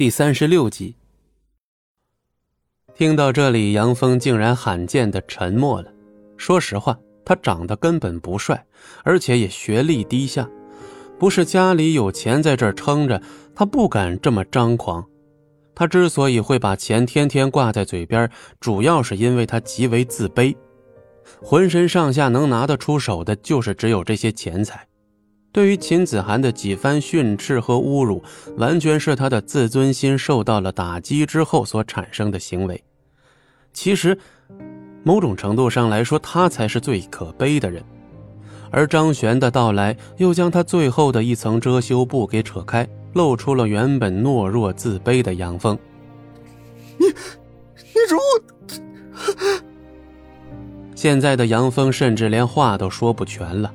第三十六集。听到这里，杨峰竟然罕见的沉默了。说实话，他长得根本不帅，而且也学历低下，不是家里有钱在这儿撑着，他不敢这么张狂。他之所以会把钱天天挂在嘴边，主要是因为他极为自卑，浑身上下能拿得出手的，就是只有这些钱财。对于秦子涵的几番训斥和侮辱，完全是他的自尊心受到了打击之后所产生的行为。其实，某种程度上来说，他才是最可悲的人。而张璇的到来，又将他最后的一层遮羞布给扯开，露出了原本懦弱自卑的杨峰。你，你说我……现在的杨峰甚至连话都说不全了。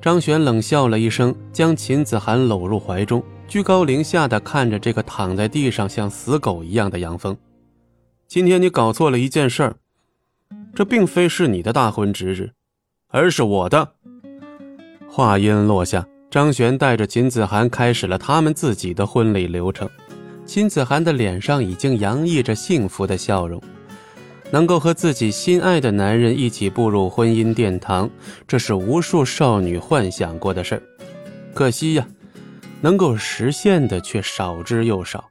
张璇冷笑了一声，将秦子涵搂入怀中，居高临下的看着这个躺在地上像死狗一样的杨峰。今天你搞错了一件事儿，这并非是你的大婚之日，而是我的。话音落下，张璇带着秦子涵开始了他们自己的婚礼流程。秦子涵的脸上已经洋溢着幸福的笑容。能够和自己心爱的男人一起步入婚姻殿堂，这是无数少女幻想过的事儿。可惜呀，能够实现的却少之又少。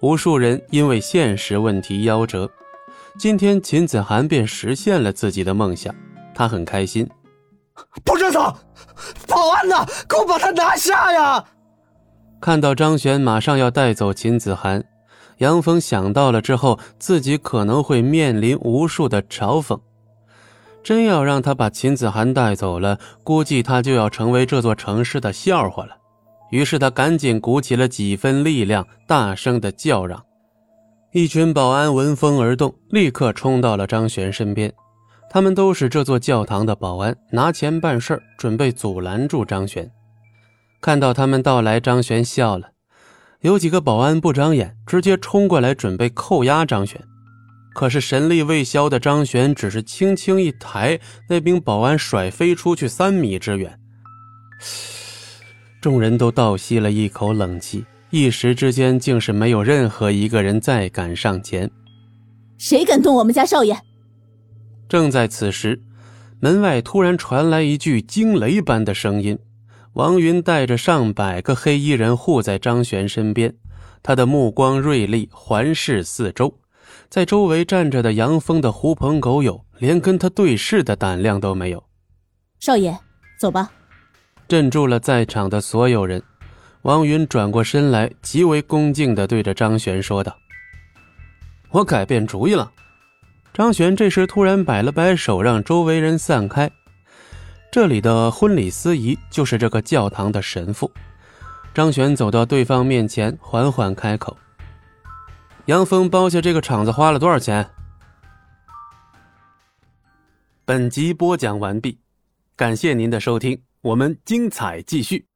无数人因为现实问题夭折。今天秦子涵便实现了自己的梦想，他很开心。不准走！保安呢？给我把他拿下呀！看到张璇马上要带走秦子涵。杨峰想到了之后，自己可能会面临无数的嘲讽。真要让他把秦子涵带走了，估计他就要成为这座城市的笑话了。于是他赶紧鼓起了几分力量，大声的叫嚷。一群保安闻风而动，立刻冲到了张璇身边。他们都是这座教堂的保安，拿钱办事准备阻拦住张璇。看到他们到来，张璇笑了。有几个保安不长眼，直接冲过来准备扣押张璇。可是神力未消的张璇只是轻轻一抬，那名保安甩飞出去三米之远。众人都倒吸了一口冷气，一时之间竟是没有任何一个人再敢上前。谁敢动我们家少爷？正在此时，门外突然传来一句惊雷般的声音。王云带着上百个黑衣人护在张璇身边，他的目光锐利，环视四周，在周围站着的杨峰的狐朋狗友连跟他对视的胆量都没有。少爷，走吧。镇住了在场的所有人，王云转过身来，极为恭敬地对着张璇说道：“我改变主意了。”张璇这时突然摆了摆手，让周围人散开。这里的婚礼司仪就是这个教堂的神父。张璇走到对方面前，缓缓开口：“杨峰包下这个场子花了多少钱？”本集播讲完毕，感谢您的收听，我们精彩继续。